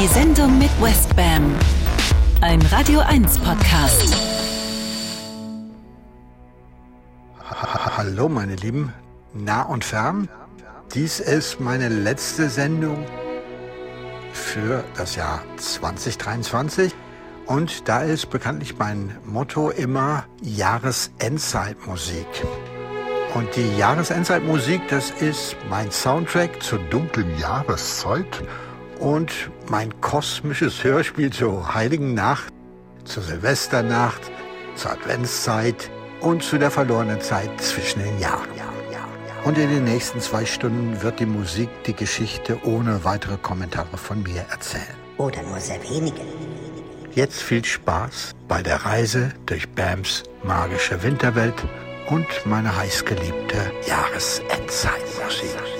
Die Sendung mit Westbam. Ein Radio 1 Podcast. Hallo meine Lieben, nah und fern. Dies ist meine letzte Sendung für das Jahr 2023. Und da ist bekanntlich mein Motto immer Jahresendzeitmusik. Und die Jahresendzeitmusik, das ist mein Soundtrack zur dunklen Jahreszeit und mein kosmisches Hörspiel zur Heiligen Nacht, zur Silvesternacht, zur Adventszeit und zu der verlorenen Zeit zwischen den Jahren. Und in den nächsten zwei Stunden wird die Musik die Geschichte ohne weitere Kommentare von mir erzählen. Oder nur sehr wenige. Jetzt viel Spaß bei der Reise durch Bams magische Winterwelt und meine heißgeliebte Jahresendzeitmusik.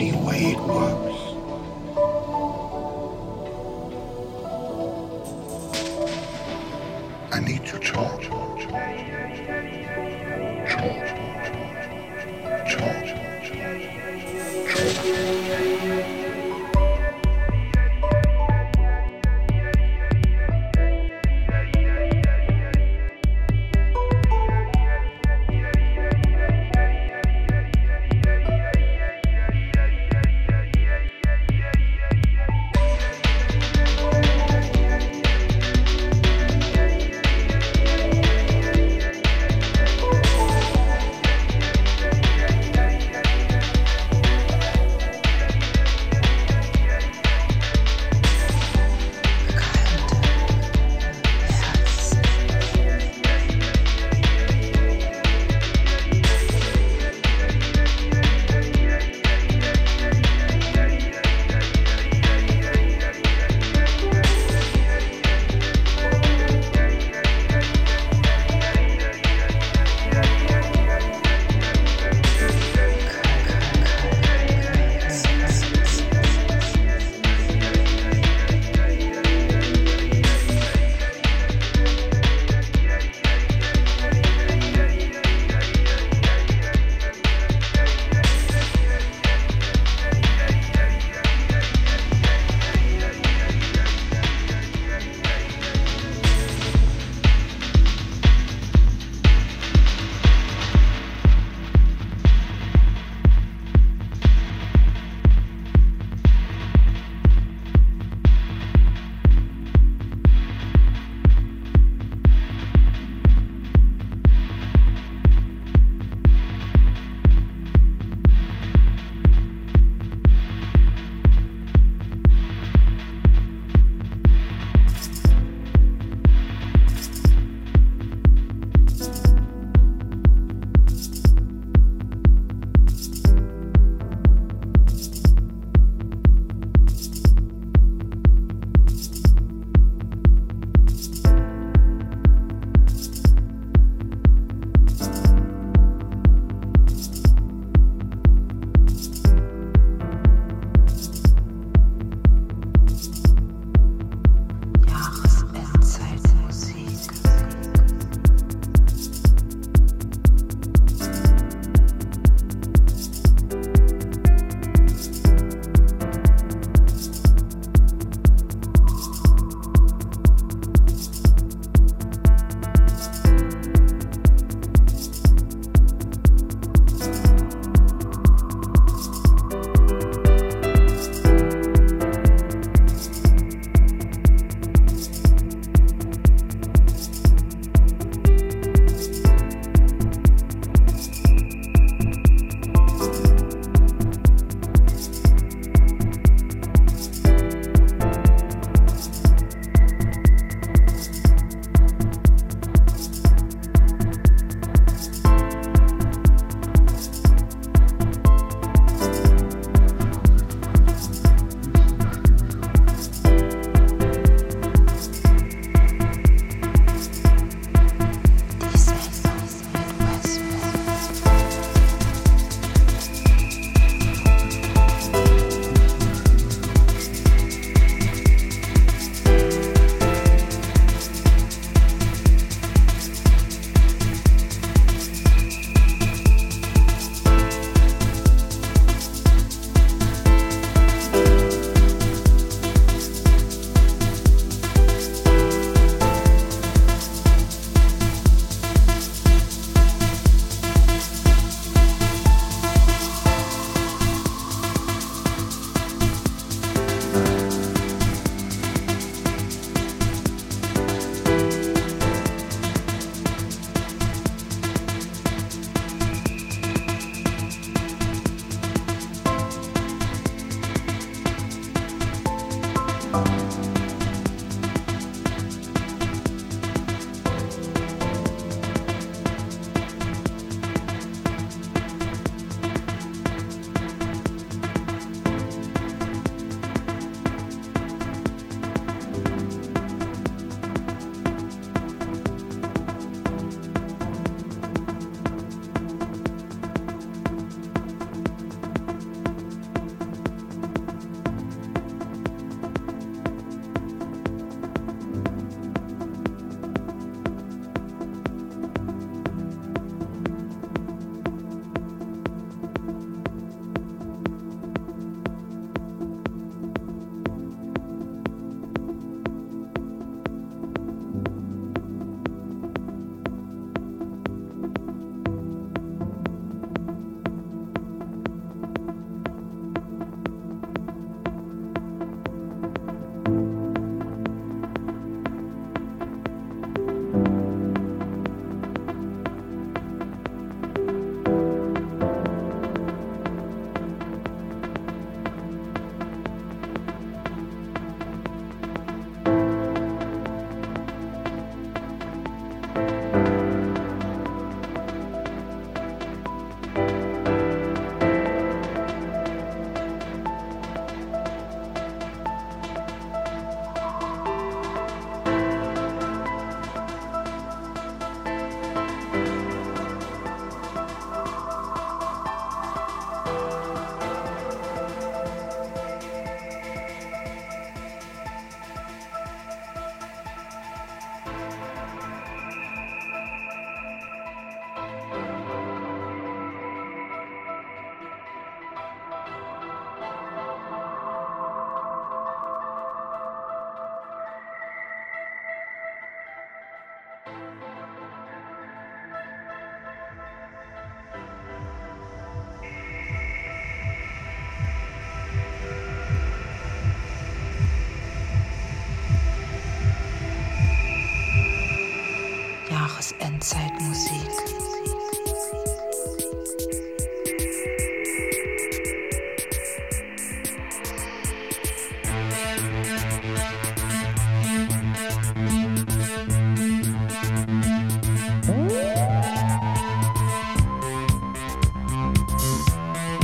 Only way it works.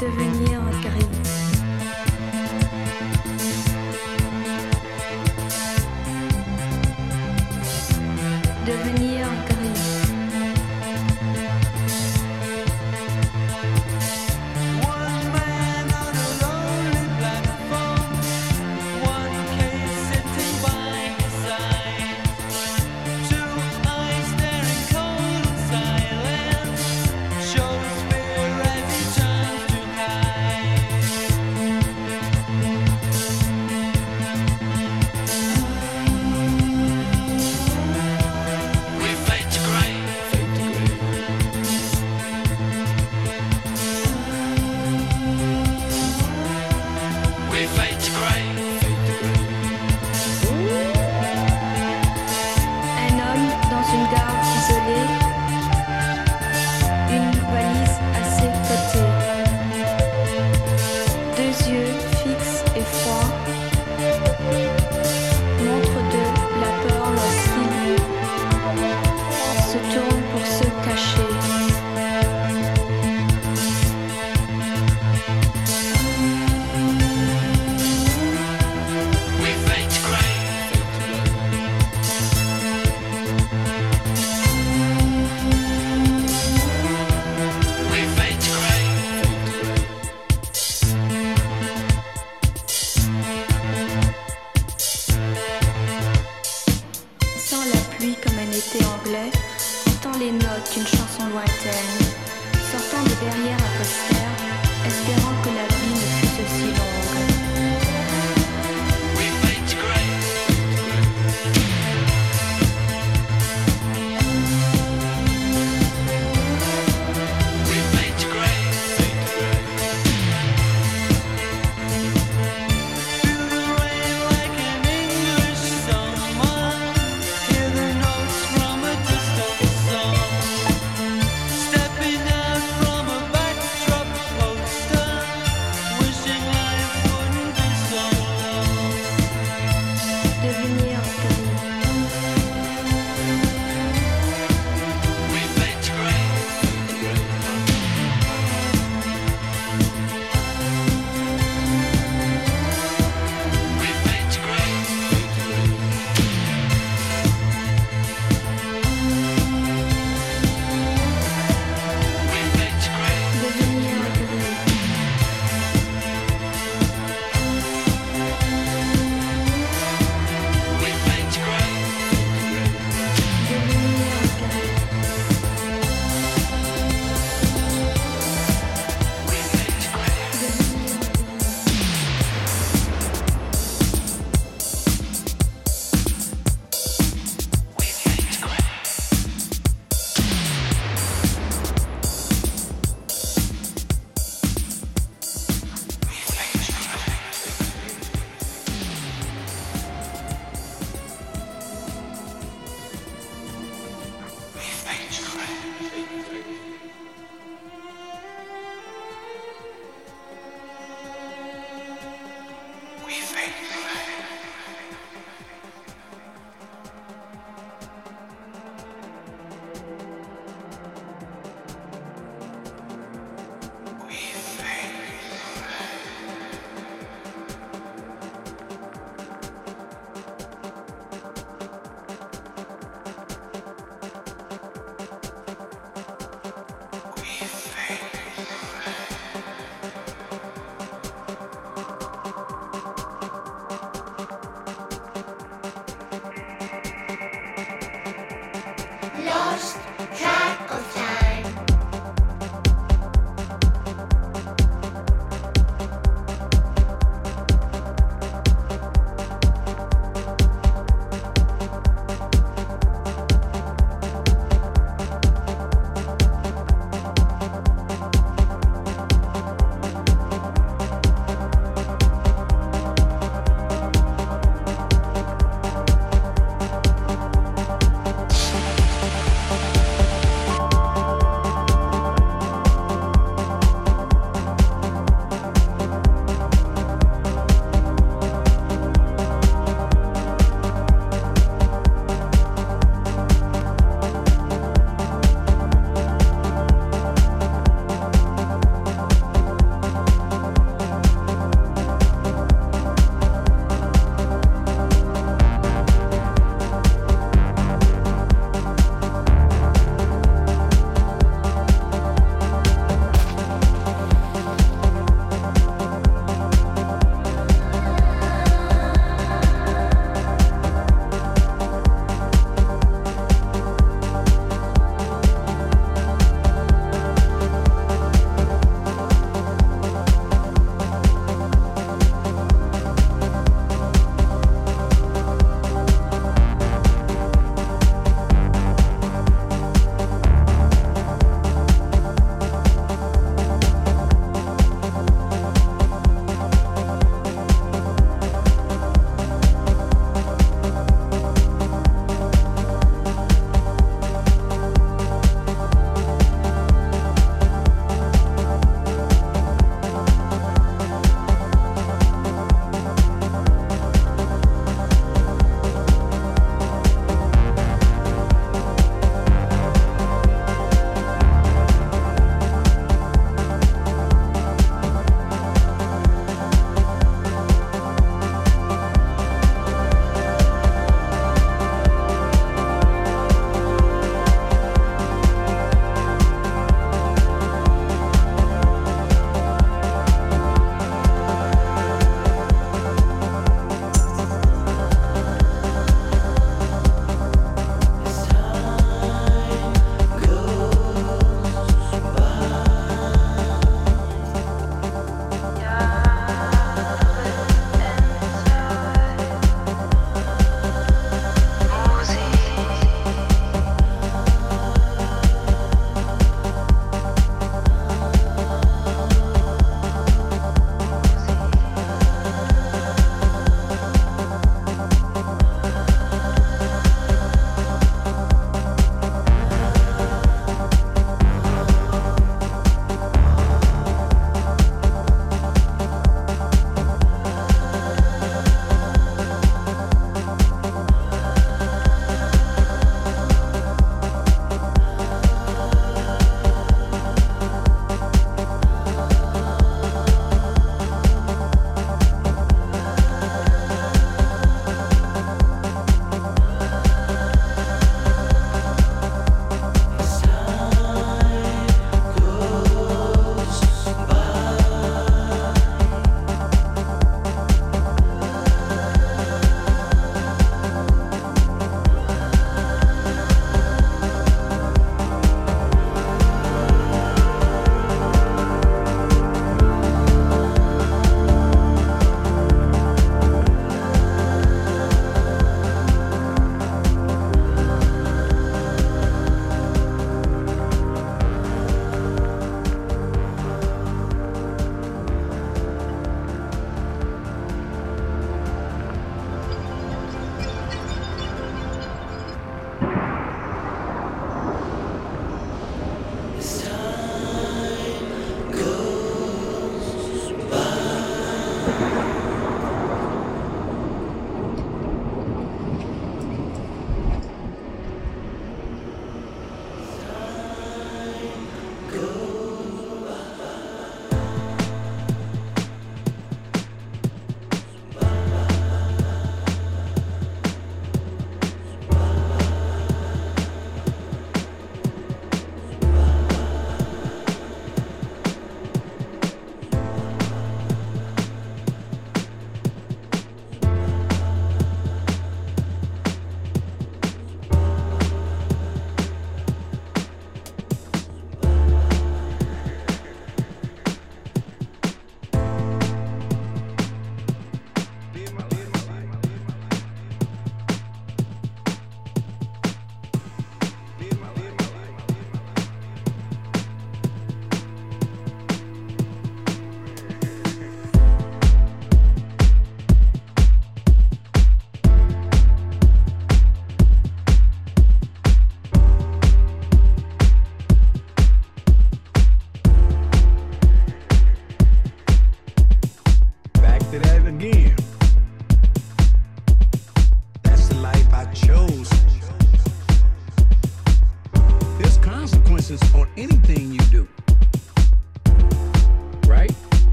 Devenir gris.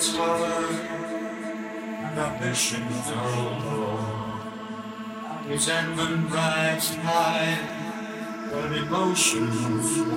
its light, the mission's overall. Resentment rides high, but emotions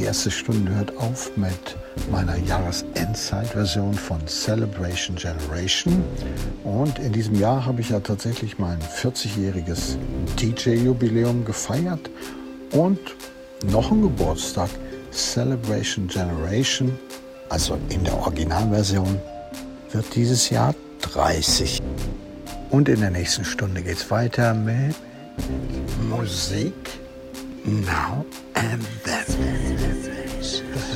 Die erste Stunde hört auf mit meiner Jahresendzeit-Version von Celebration Generation. Und in diesem Jahr habe ich ja tatsächlich mein 40-jähriges DJ-Jubiläum gefeiert und noch ein Geburtstag. Celebration Generation, also in der Originalversion, wird dieses Jahr 30. Und in der nächsten Stunde geht es weiter mit Musik Now and Then.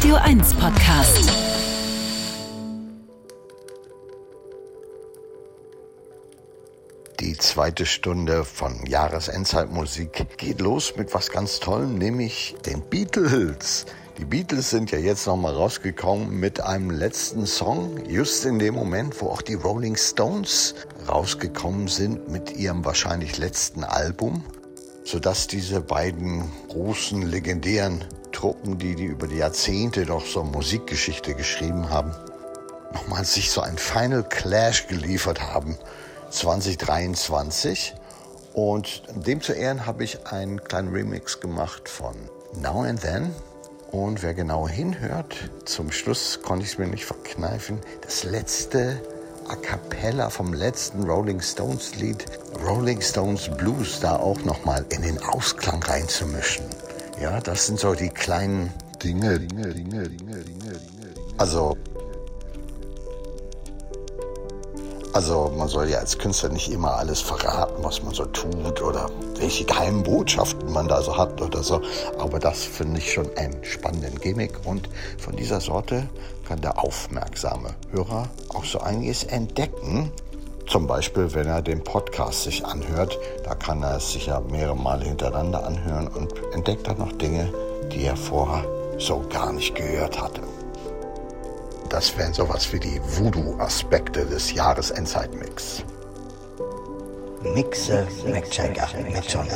Radio 1 Podcast. Die zweite Stunde von Jahresendzeitmusik geht los mit was ganz Tollem, nämlich den Beatles. Die Beatles sind ja jetzt nochmal rausgekommen mit einem letzten Song, just in dem Moment, wo auch die Rolling Stones rausgekommen sind mit ihrem wahrscheinlich letzten Album, sodass diese beiden großen, legendären Truppen, die, die über die Jahrzehnte doch so Musikgeschichte geschrieben haben, nochmal sich so ein Final Clash geliefert haben 2023. Und dem zu Ehren habe ich einen kleinen Remix gemacht von Now and Then. Und wer genau hinhört, zum Schluss konnte ich es mir nicht verkneifen, das letzte A Cappella vom letzten Rolling Stones Lied, Rolling Stones Blues, da auch nochmal in den Ausklang reinzumischen. Ja, das sind so die kleinen Dinge, Dinge, Dinge, Dinge, Dinge, Dinge. Also, Also man soll ja als Künstler nicht immer alles verraten, was man so tut oder welche geheimen Botschaften man da so hat oder so. Aber das finde ich schon einen spannenden Gimmick und von dieser Sorte kann der aufmerksame Hörer auch so einiges entdecken. Zum Beispiel, wenn er den Podcast sich anhört, da kann er es sich ja mehrere Male hintereinander anhören und entdeckt dann noch Dinge, die er vorher so gar nicht gehört hatte. Das wären sowas wie die Voodoo-Aspekte des Jahresendzeitmix. Mixe mit Checker, mit John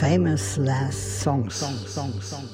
Famous last songs. Song, song, song,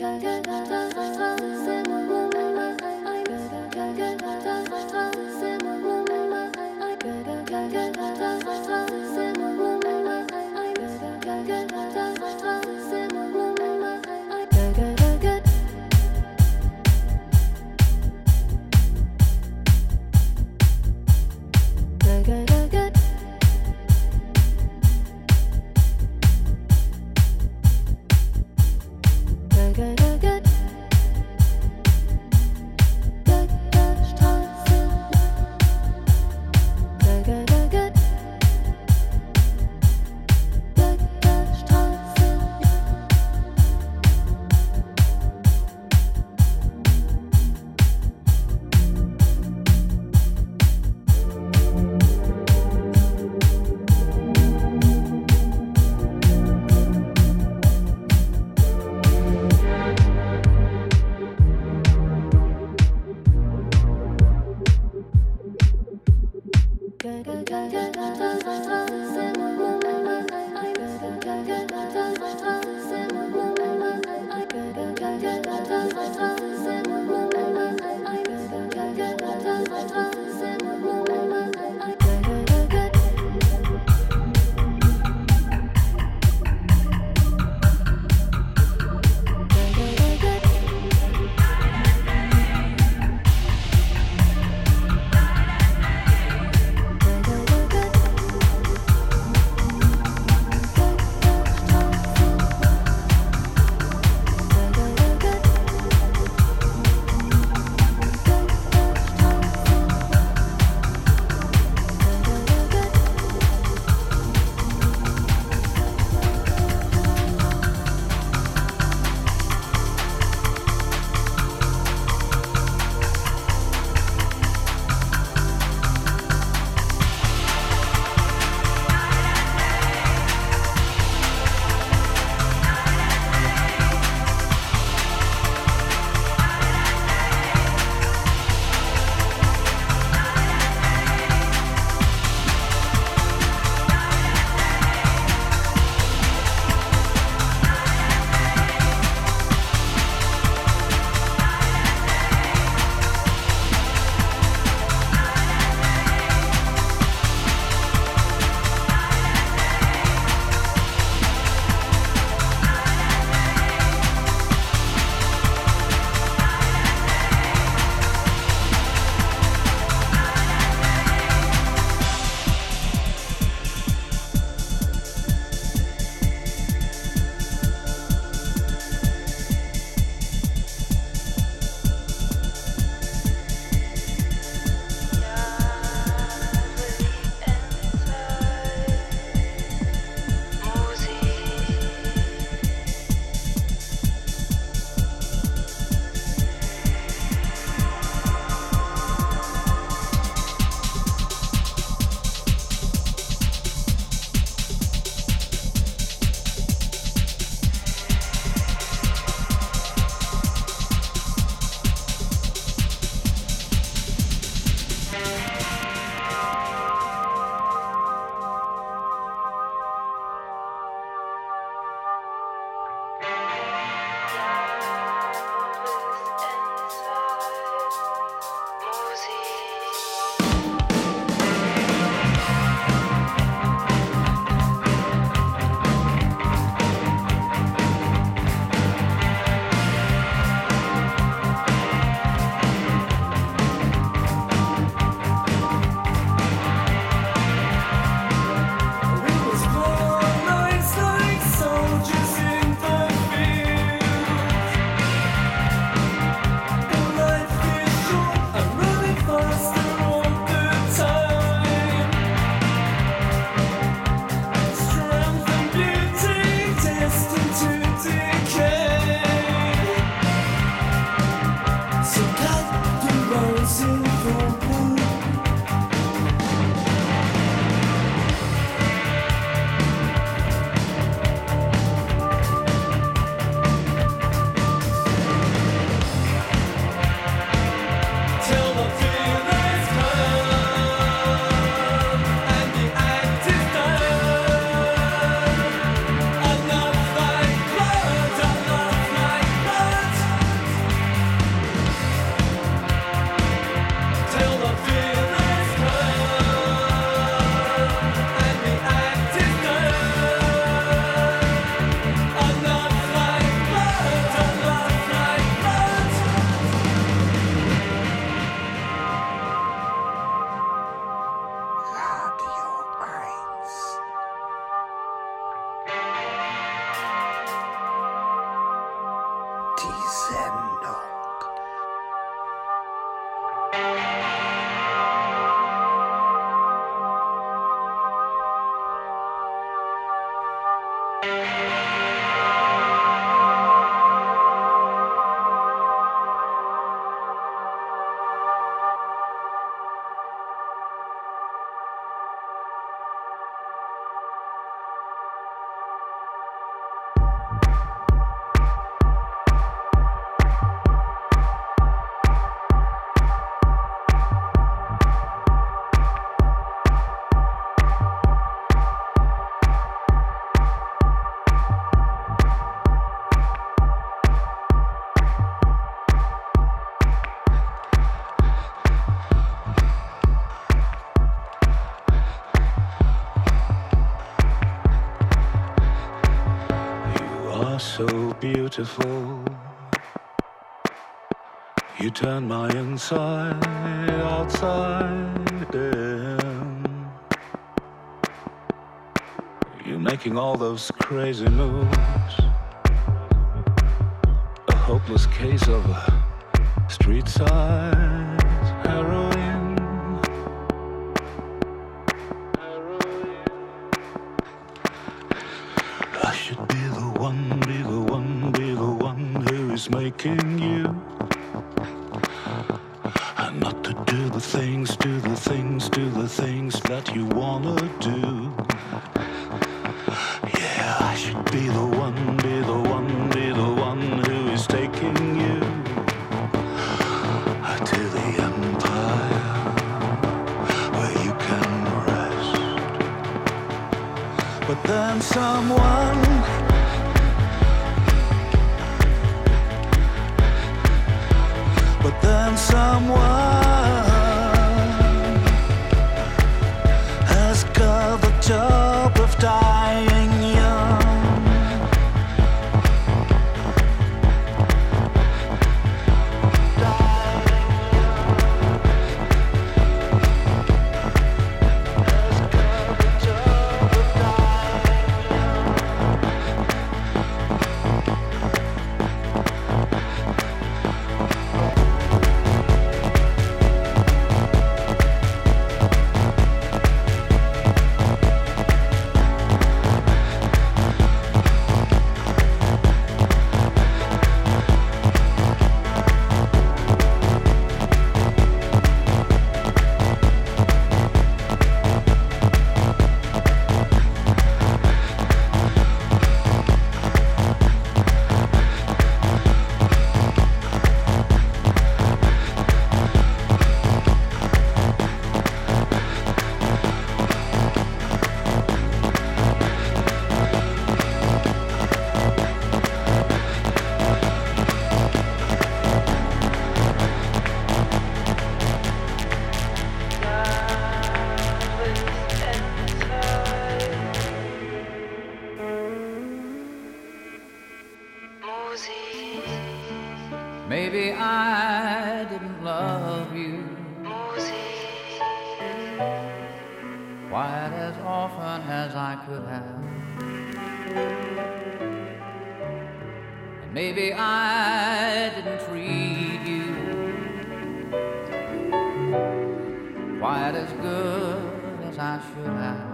Cause beautiful. You turn my inside outside in. You're making all those crazy moves. A hopeless case of a street side I didn't love you quite as often as I could have. And maybe I didn't treat you quite as good as I should have.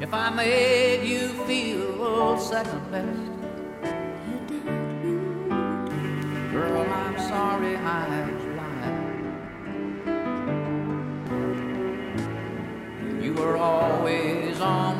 If I made you feel second best, sorry I was blind. You were always on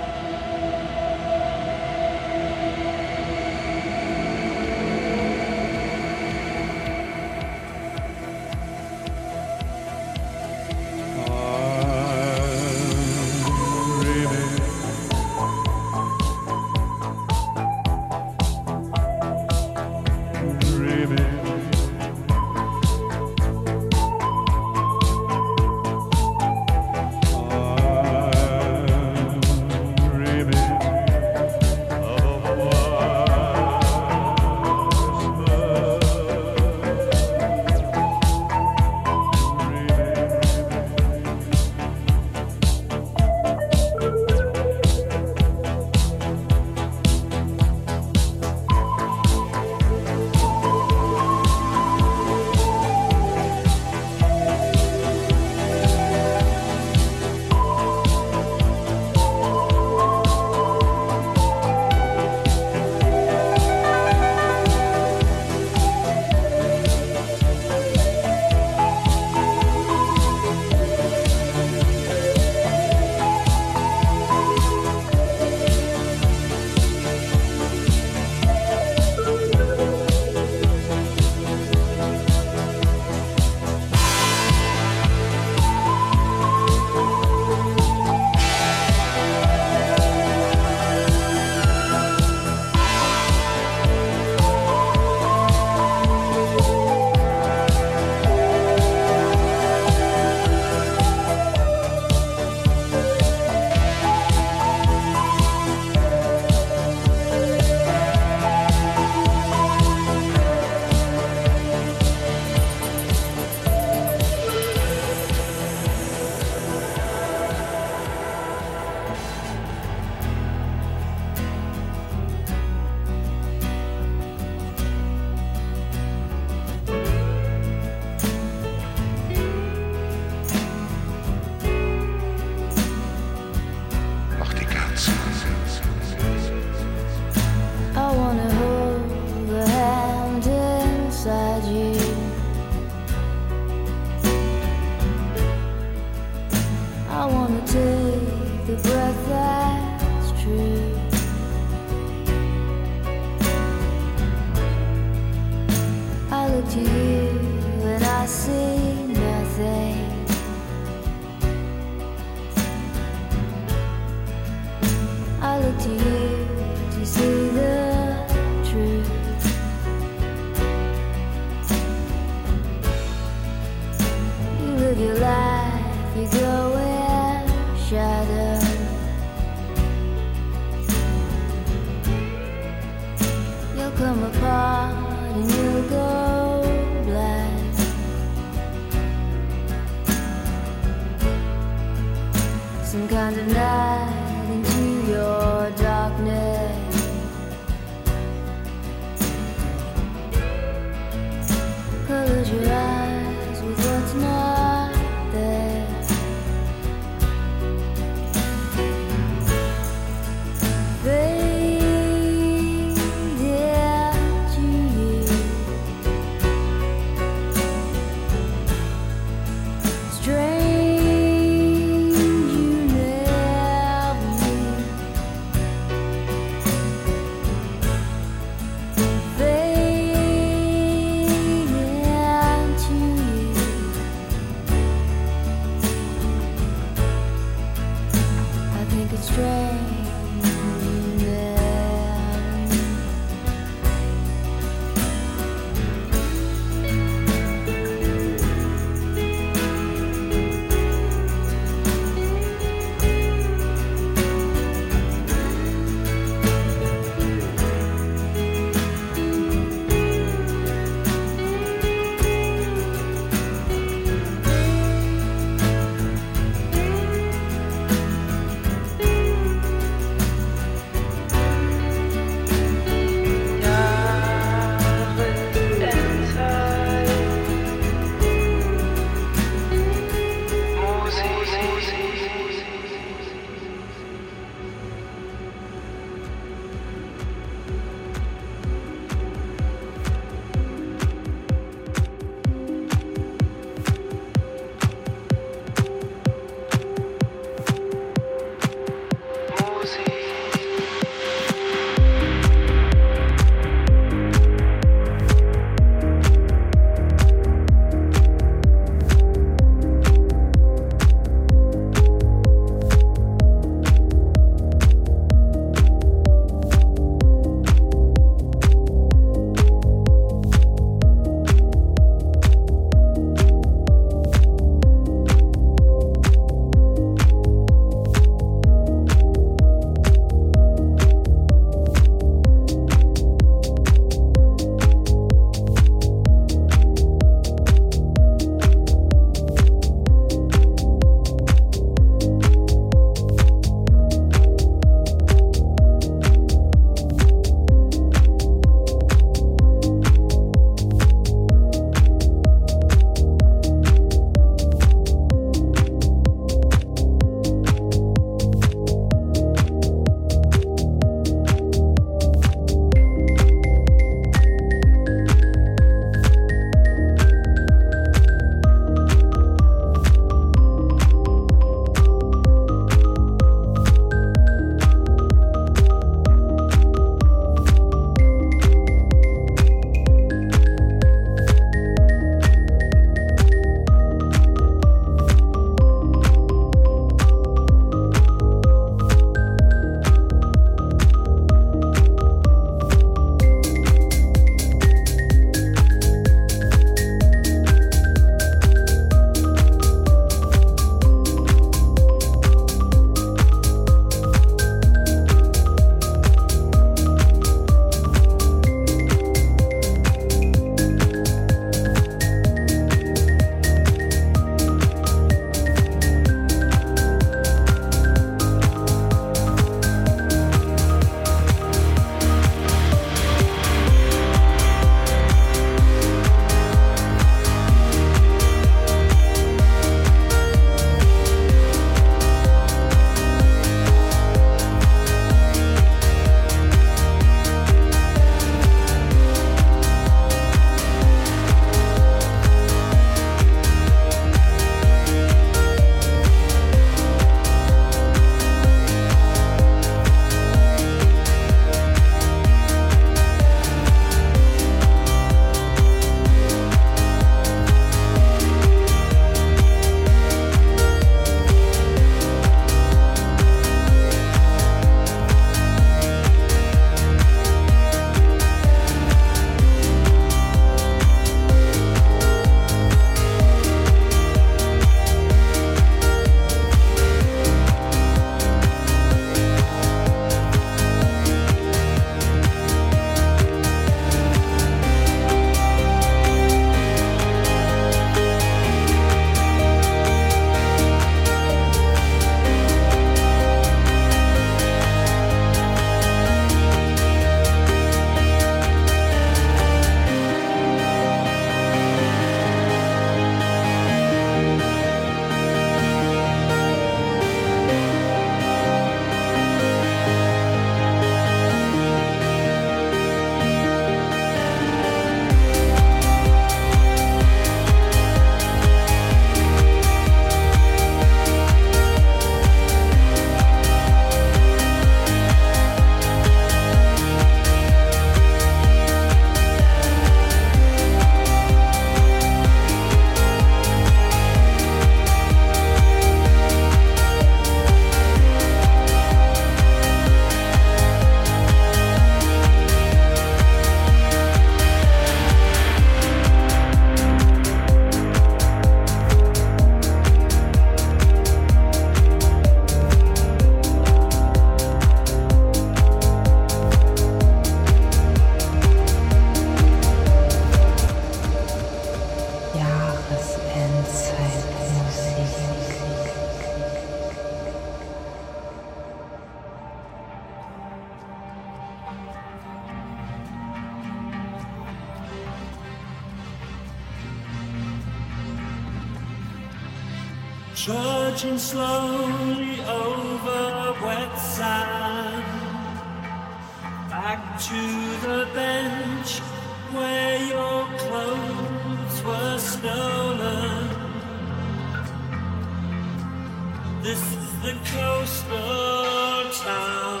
is the town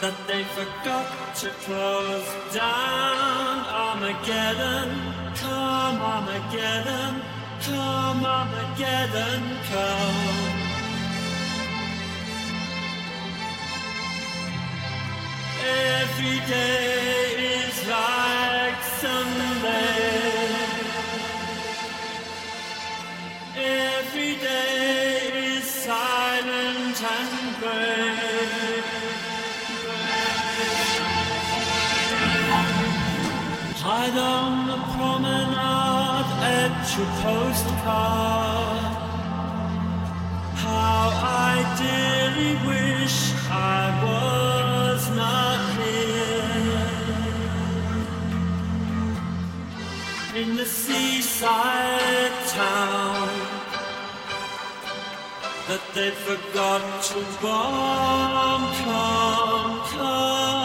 that they forgot to close down. Armageddon, come Armageddon, come Armageddon, come. Every day is like Sunday. Every day Hide on the promenade postcard. How I dearly wish I was not here in the seaside town that they forgot to bomb. Come, come,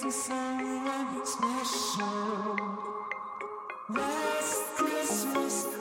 to someone special. Last Christmas,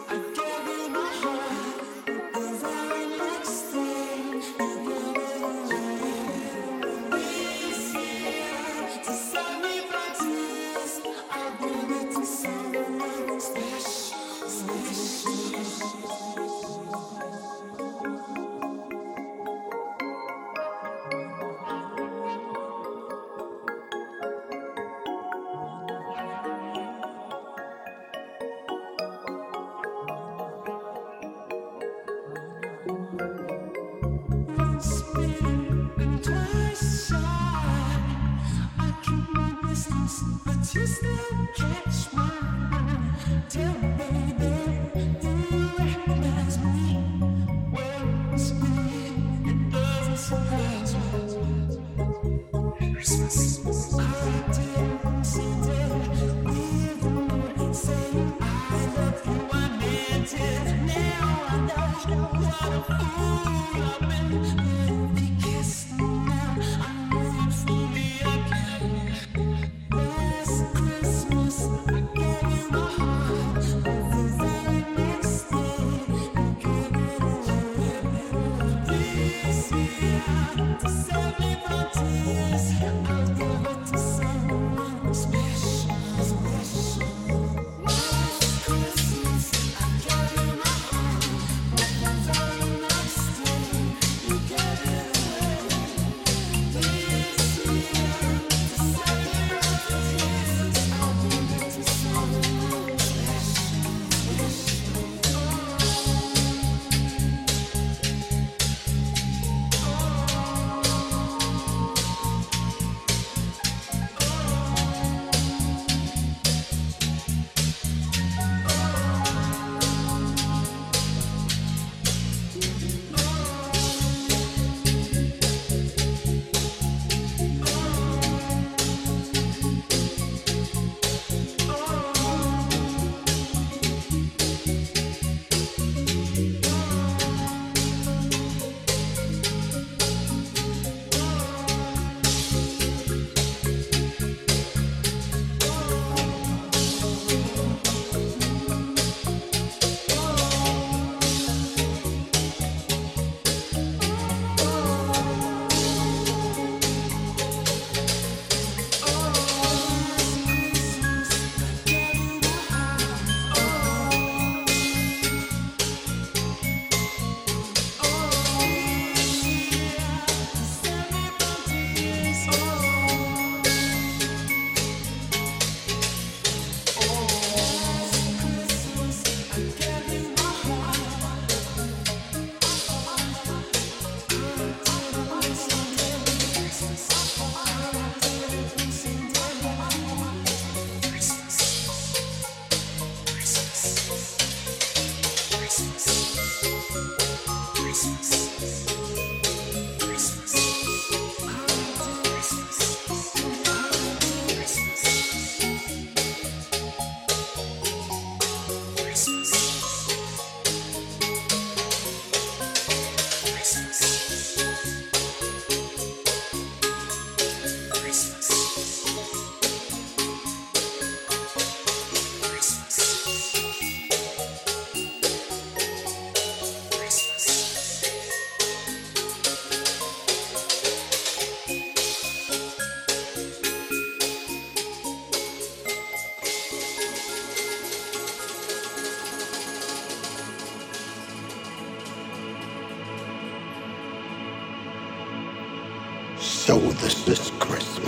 So this is Christmas.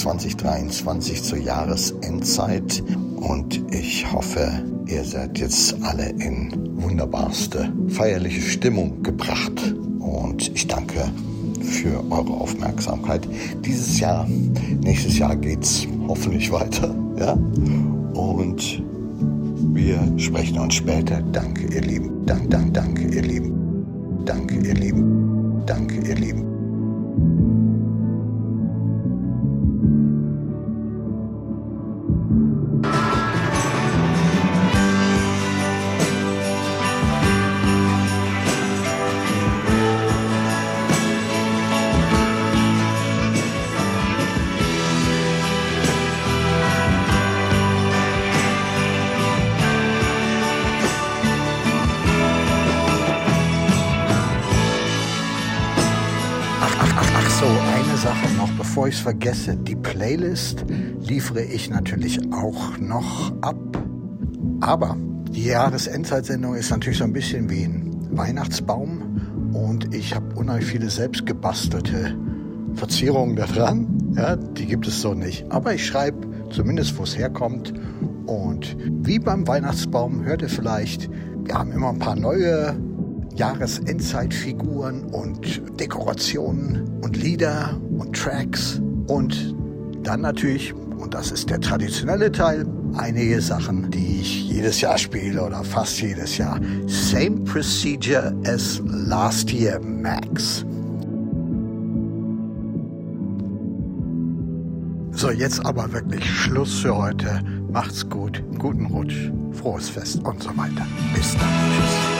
2023 zur Jahresendzeit und ich hoffe, ihr seid jetzt alle in wunderbarste feierliche Stimmung gebracht und ich danke für eure Aufmerksamkeit. Dieses Jahr, nächstes Jahr geht's hoffentlich weiter, ja? Und wir sprechen uns später. Danke, ihr Lieben. Dank, dank, danke, ihr Lieben. Danke, ihr Lieben. Vergesse. Die Playlist liefere ich natürlich auch noch ab. Aber die Jahresendzeitsendung ist natürlich so ein bisschen wie ein Weihnachtsbaum und ich habe unheimlich viele selbst gebastelte Verzierungen da dran. Ja, die gibt es so nicht. Aber ich schreibe zumindest, wo es herkommt. Und wie beim Weihnachtsbaum hört ihr vielleicht, wir haben immer ein paar neue Jahresendzeitfiguren und Dekorationen und Lieder und Tracks und dann natürlich, und das ist der traditionelle Teil, einige Sachen, die ich jedes Jahr spiele oder fast jedes Jahr. Same procedure as last year, Max. So, jetzt aber wirklich Schluss für heute. Macht's gut, guten Rutsch, frohes Fest und so weiter. Bis dann. Tschüss.